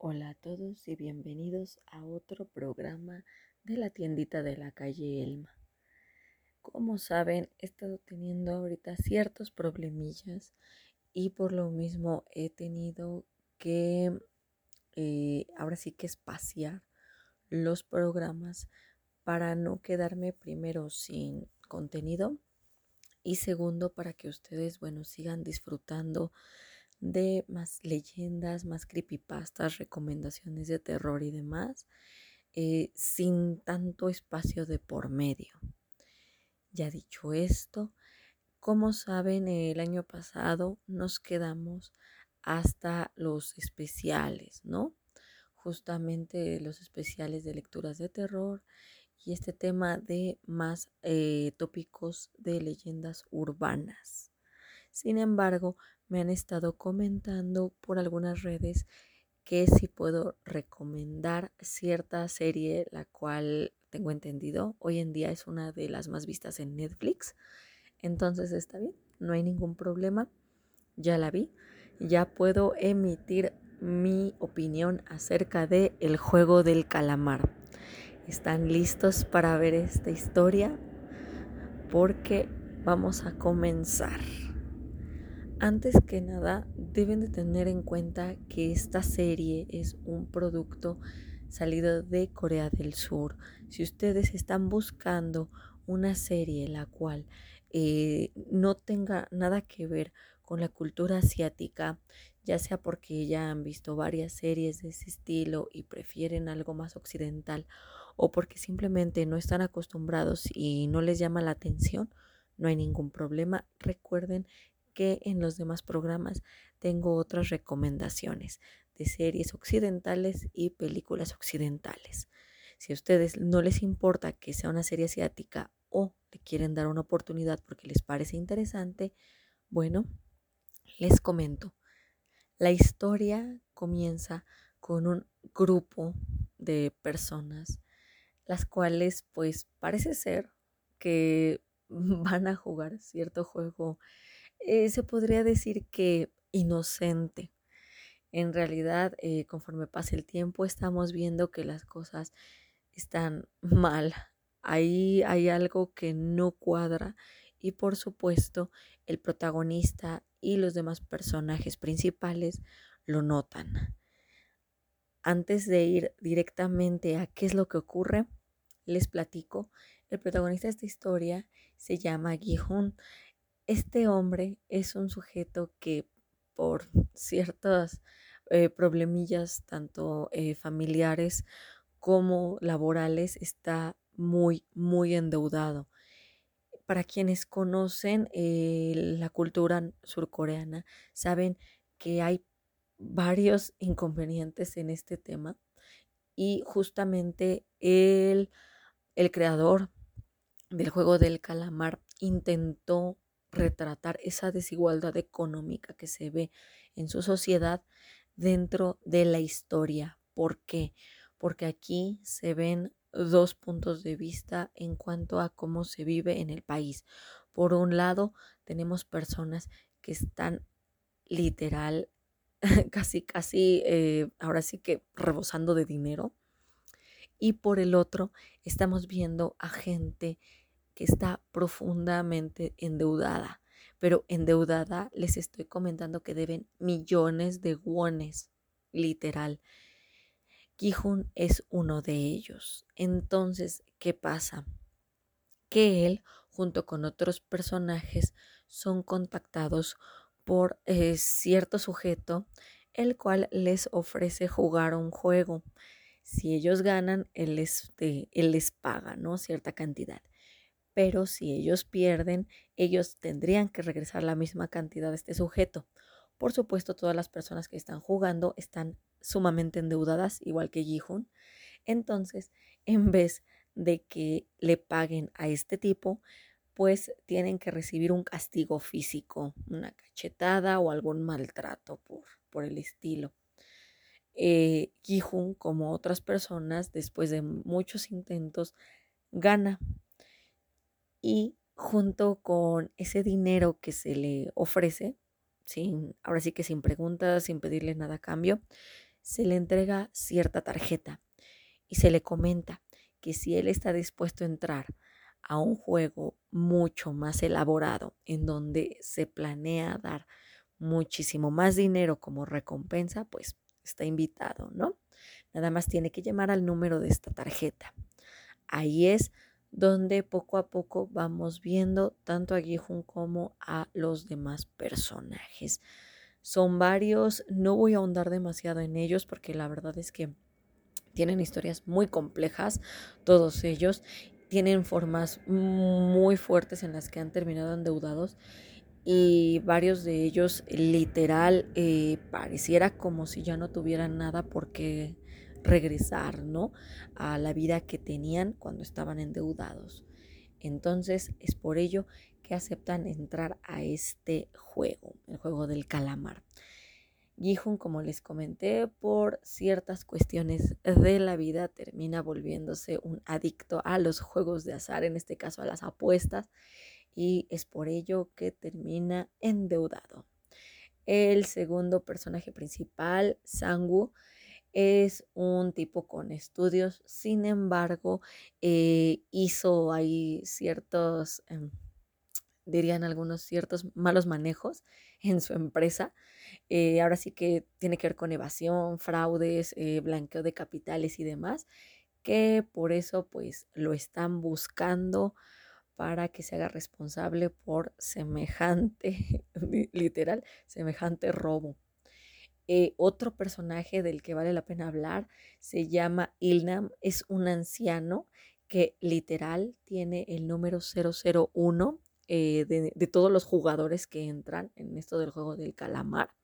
Hola a todos y bienvenidos a otro programa de la tiendita de la calle Elma. Como saben, he estado teniendo ahorita ciertos problemillas y por lo mismo he tenido que eh, ahora sí que espaciar los programas para no quedarme primero sin contenido y segundo para que ustedes, bueno, sigan disfrutando de más leyendas, más creepypastas, recomendaciones de terror y demás, eh, sin tanto espacio de por medio. Ya dicho esto, como saben, el año pasado nos quedamos hasta los especiales, ¿no? Justamente los especiales de lecturas de terror y este tema de más eh, tópicos de leyendas urbanas. Sin embargo, me han estado comentando por algunas redes que si puedo recomendar cierta serie, la cual tengo entendido hoy en día es una de las más vistas en Netflix. Entonces está bien, no hay ningún problema. Ya la vi, ya puedo emitir mi opinión acerca de El juego del calamar. ¿Están listos para ver esta historia? Porque vamos a comenzar. Antes que nada, deben de tener en cuenta que esta serie es un producto salido de Corea del Sur. Si ustedes están buscando una serie la cual eh, no tenga nada que ver con la cultura asiática, ya sea porque ya han visto varias series de ese estilo y prefieren algo más occidental o porque simplemente no están acostumbrados y no les llama la atención, no hay ningún problema. Recuerden que en los demás programas tengo otras recomendaciones de series occidentales y películas occidentales. Si a ustedes no les importa que sea una serie asiática o le quieren dar una oportunidad porque les parece interesante, bueno, les comento. La historia comienza con un grupo de personas, las cuales pues parece ser que van a jugar cierto juego eh, se podría decir que inocente. En realidad, eh, conforme pasa el tiempo, estamos viendo que las cosas están mal. Ahí hay algo que no cuadra y por supuesto el protagonista y los demás personajes principales lo notan. Antes de ir directamente a qué es lo que ocurre, les platico. El protagonista de esta historia se llama Gihun. Este hombre es un sujeto que por ciertas eh, problemillas, tanto eh, familiares como laborales, está muy, muy endeudado. Para quienes conocen eh, la cultura surcoreana, saben que hay varios inconvenientes en este tema y justamente el, el creador del juego del calamar intentó retratar esa desigualdad económica que se ve en su sociedad dentro de la historia. ¿Por qué? Porque aquí se ven dos puntos de vista en cuanto a cómo se vive en el país. Por un lado, tenemos personas que están literal, casi, casi, eh, ahora sí que rebosando de dinero. Y por el otro, estamos viendo a gente que está profundamente endeudada. Pero endeudada les estoy comentando que deben millones de wones, literal. Gihun es uno de ellos. Entonces, ¿qué pasa? Que él, junto con otros personajes, son contactados por eh, cierto sujeto, el cual les ofrece jugar un juego. Si ellos ganan, él les, eh, él les paga, ¿no? Cierta cantidad pero si ellos pierden, ellos tendrían que regresar la misma cantidad de este sujeto. Por supuesto, todas las personas que están jugando están sumamente endeudadas, igual que Jihun. Entonces, en vez de que le paguen a este tipo, pues tienen que recibir un castigo físico, una cachetada o algún maltrato por, por el estilo. Eh, como otras personas, después de muchos intentos, gana y junto con ese dinero que se le ofrece, sin, ahora sí que sin preguntas, sin pedirle nada a cambio, se le entrega cierta tarjeta y se le comenta que si él está dispuesto a entrar a un juego mucho más elaborado en donde se planea dar muchísimo más dinero como recompensa, pues está invitado, ¿no? Nada más tiene que llamar al número de esta tarjeta. Ahí es donde poco a poco vamos viendo tanto a Gihun como a los demás personajes. Son varios, no voy a ahondar demasiado en ellos porque la verdad es que tienen historias muy complejas, todos ellos tienen formas muy fuertes en las que han terminado endeudados y varios de ellos literal eh, pareciera como si ya no tuvieran nada porque regresar, ¿no? A la vida que tenían cuando estaban endeudados. Entonces es por ello que aceptan entrar a este juego, el juego del calamar. Gihun, como les comenté, por ciertas cuestiones de la vida termina volviéndose un adicto a los juegos de azar, en este caso a las apuestas, y es por ello que termina endeudado. El segundo personaje principal, Sangu, es un tipo con estudios, sin embargo, eh, hizo ahí ciertos, em, dirían algunos, ciertos malos manejos en su empresa. Eh, ahora sí que tiene que ver con evasión, fraudes, eh, blanqueo de capitales y demás, que por eso pues lo están buscando para que se haga responsable por semejante, literal, semejante robo. Eh, otro personaje del que vale la pena hablar se llama Ilnam, es un anciano que literal tiene el número 001 eh, de, de, todos los jugadores que entran en esto del juego del calamar.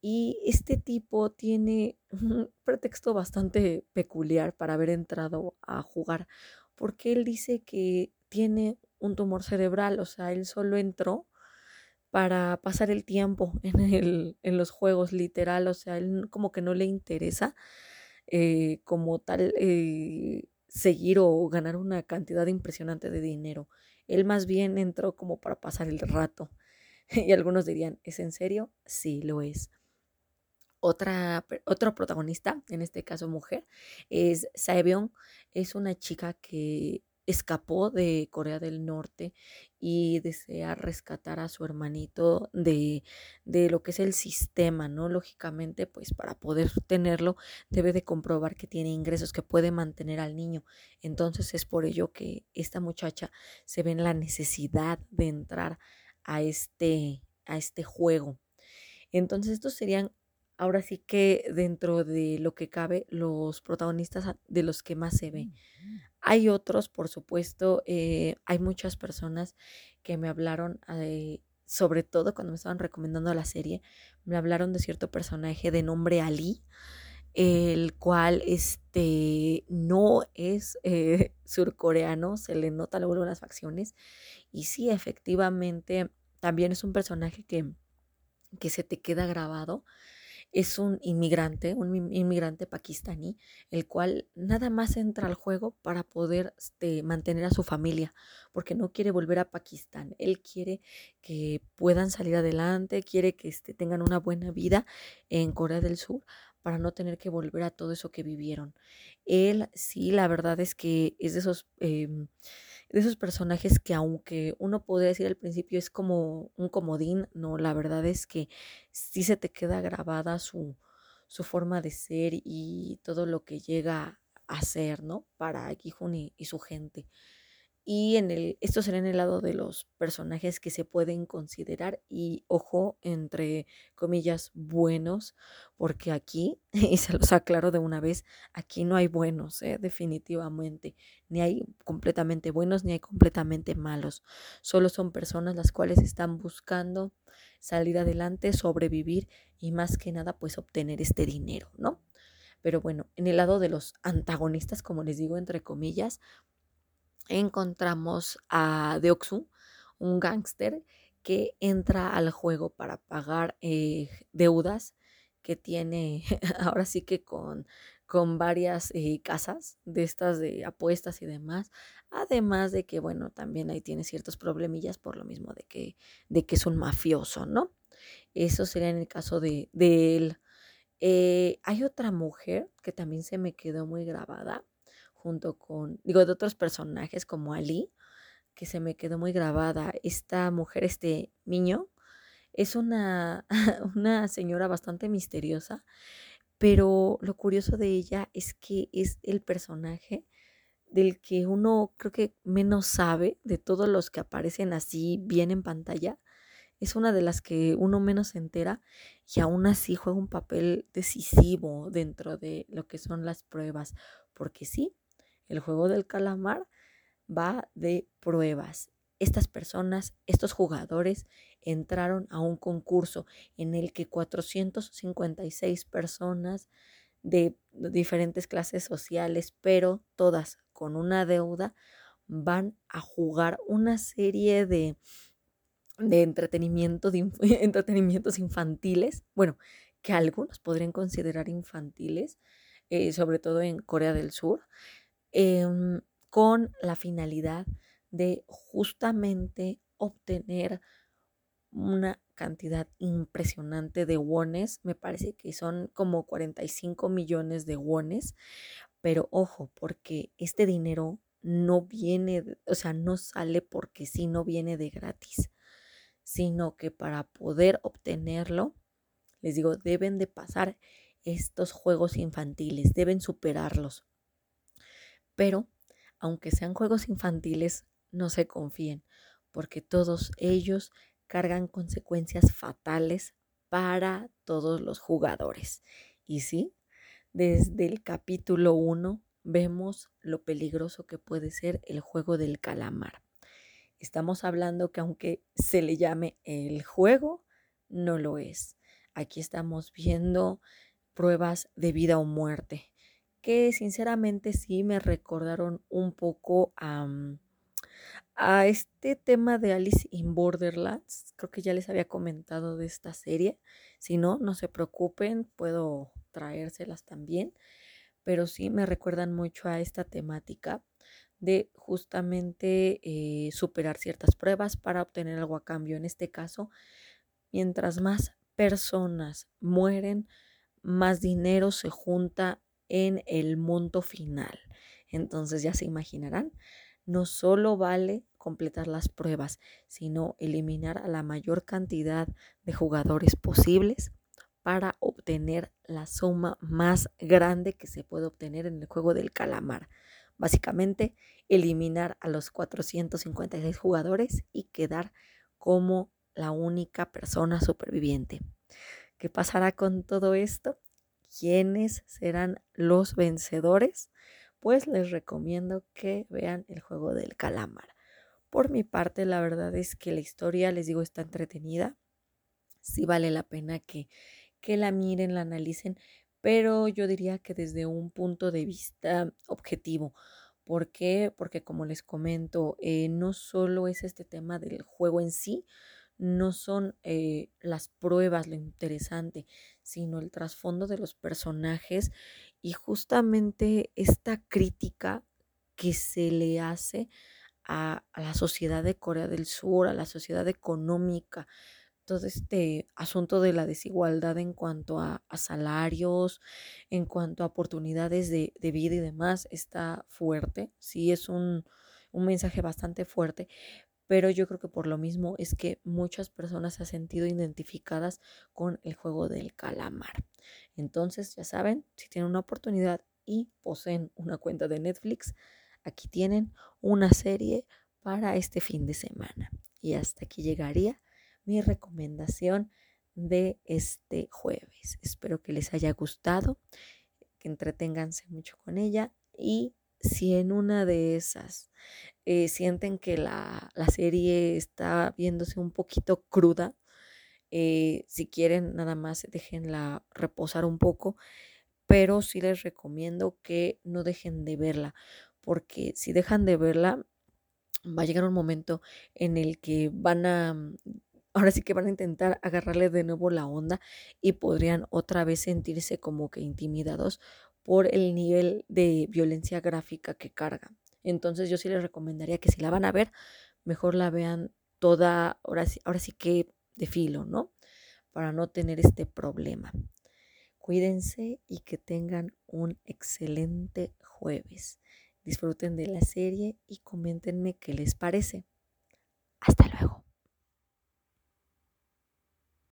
Y este tipo tiene un pretexto bastante peculiar para haber entrado a jugar, porque él dice que tiene un tumor cerebral, o sea, él solo entró para pasar el tiempo en, el, en los juegos, literal, o sea, él como que no le interesa eh, como tal eh, seguir o ganar una cantidad impresionante de dinero. Él más bien entró como para pasar el rato. Y algunos dirían, ¿es en serio? Sí, lo es. Otra, otro protagonista, en este caso mujer, es Saebyong. Es una chica que escapó de Corea del Norte y desea rescatar a su hermanito de, de, lo que es el sistema, ¿no? Lógicamente, pues para poder tenerlo debe de comprobar que tiene ingresos, que puede mantener al niño. Entonces es por ello que esta muchacha se ve en la necesidad de entrar a este, a este juego. Entonces estos serían ahora sí que dentro de lo que cabe los protagonistas de los que más se ve. Hay otros, por supuesto, eh, hay muchas personas que me hablaron, eh, sobre todo cuando me estaban recomendando la serie, me hablaron de cierto personaje de nombre Ali, el cual este, no es eh, surcoreano, se le nota luego las facciones, y sí, efectivamente, también es un personaje que, que se te queda grabado es un inmigrante, un inmigrante pakistaní, el cual nada más entra al juego para poder este, mantener a su familia, porque no quiere volver a Pakistán. Él quiere que puedan salir adelante, quiere que este, tengan una buena vida en Corea del Sur para no tener que volver a todo eso que vivieron. Él sí, la verdad es que es de esos... Em, de esos personajes que aunque uno podría decir al principio es como un comodín, no, la verdad es que sí se te queda grabada su, su forma de ser y todo lo que llega a ser, ¿no? Para Gihun y su gente. Y en el, esto será en el lado de los personajes que se pueden considerar y ojo, entre comillas, buenos, porque aquí, y se los aclaro de una vez, aquí no hay buenos, ¿eh? definitivamente, ni hay completamente buenos ni hay completamente malos, solo son personas las cuales están buscando salir adelante, sobrevivir y más que nada pues obtener este dinero, ¿no? Pero bueno, en el lado de los antagonistas, como les digo, entre comillas, encontramos a Deoxu, un gángster que entra al juego para pagar eh, deudas que tiene ahora sí que con, con varias eh, casas de estas de apuestas y demás. Además de que, bueno, también ahí tiene ciertos problemillas por lo mismo de que, de que es un mafioso, ¿no? Eso sería en el caso de, de él. Eh, hay otra mujer que también se me quedó muy grabada, junto con, digo, de otros personajes como Ali, que se me quedó muy grabada. Esta mujer, este niño, es una, una señora bastante misteriosa, pero lo curioso de ella es que es el personaje del que uno creo que menos sabe de todos los que aparecen así bien en pantalla. Es una de las que uno menos se entera y aún así juega un papel decisivo dentro de lo que son las pruebas. Porque sí, el juego del calamar va de pruebas. Estas personas, estos jugadores, entraron a un concurso en el que 456 personas de diferentes clases sociales, pero todas con una deuda, van a jugar una serie de, de, entretenimiento, de entretenimientos infantiles, bueno, que algunos podrían considerar infantiles, eh, sobre todo en Corea del Sur, em, con la finalidad de justamente obtener una cantidad impresionante de wones, me parece que son como 45 millones de wones, pero ojo, porque este dinero no viene, o sea, no sale porque sí, no viene de gratis, sino que para poder obtenerlo, les digo, deben de pasar estos juegos infantiles, deben superarlos. Pero, aunque sean juegos infantiles, no se confíen, porque todos ellos cargan consecuencias fatales para todos los jugadores. Y sí, desde el capítulo 1 vemos lo peligroso que puede ser el juego del calamar. Estamos hablando que aunque se le llame el juego, no lo es. Aquí estamos viendo pruebas de vida o muerte, que sinceramente sí me recordaron un poco a a este tema de Alice in Borderlands. Creo que ya les había comentado de esta serie. Si no, no se preocupen, puedo traérselas también. Pero sí me recuerdan mucho a esta temática de justamente eh, superar ciertas pruebas para obtener algo a cambio. En este caso, mientras más personas mueren, más dinero se junta en el monto final. Entonces ya se imaginarán no solo vale completar las pruebas, sino eliminar a la mayor cantidad de jugadores posibles para obtener la suma más grande que se puede obtener en el juego del calamar. Básicamente, eliminar a los 456 jugadores y quedar como la única persona superviviente. ¿Qué pasará con todo esto? ¿Quiénes serán los vencedores? pues les recomiendo que vean el juego del calamar. Por mi parte, la verdad es que la historia, les digo, está entretenida. Sí vale la pena que, que la miren, la analicen, pero yo diría que desde un punto de vista objetivo. ¿Por qué? Porque como les comento, eh, no solo es este tema del juego en sí, no son eh, las pruebas lo interesante, sino el trasfondo de los personajes y justamente esta crítica que se le hace a, la sociedad de Corea del Sur, a la sociedad económica, todo este asunto de la desigualdad en cuanto a, salarios, en cuanto a oportunidades de, de, vida y demás, está fuerte. Sí, es un, un mensaje bastante fuerte, pero yo creo que por lo mismo es que muchas personas se han sentido identificadas con el juego del calamar. Entonces, ya saben, si tienen una oportunidad y poseen una cuenta de Netflix, aquí tienen una serie para este fin de semana. Y hasta aquí llegaría mi recomendación de este jueves. Espero que les haya gustado, que entreténganse mucho con ella y si en una de esas eh, sienten que la, serie está viéndose un poquito cruda, eh, si quieren nada más déjenla reposar un poco, pero sí les recomiendo que no dejen de verla, porque si dejan de verla, va a llegar un momento en el que van a, ahora sí que van a intentar agarrarle de nuevo la onda y podrían otra vez sentirse como que intimidados por el nivel de violencia gráfica que carga. Entonces yo sí les recomendaría que si la van a ver, mejor la vean toda, ahora sí, que de filo, ¿no? Para no tener este problema. Cuídense y que tengan un excelente jueves. Disfruten de la serie y coméntenme qué les parece.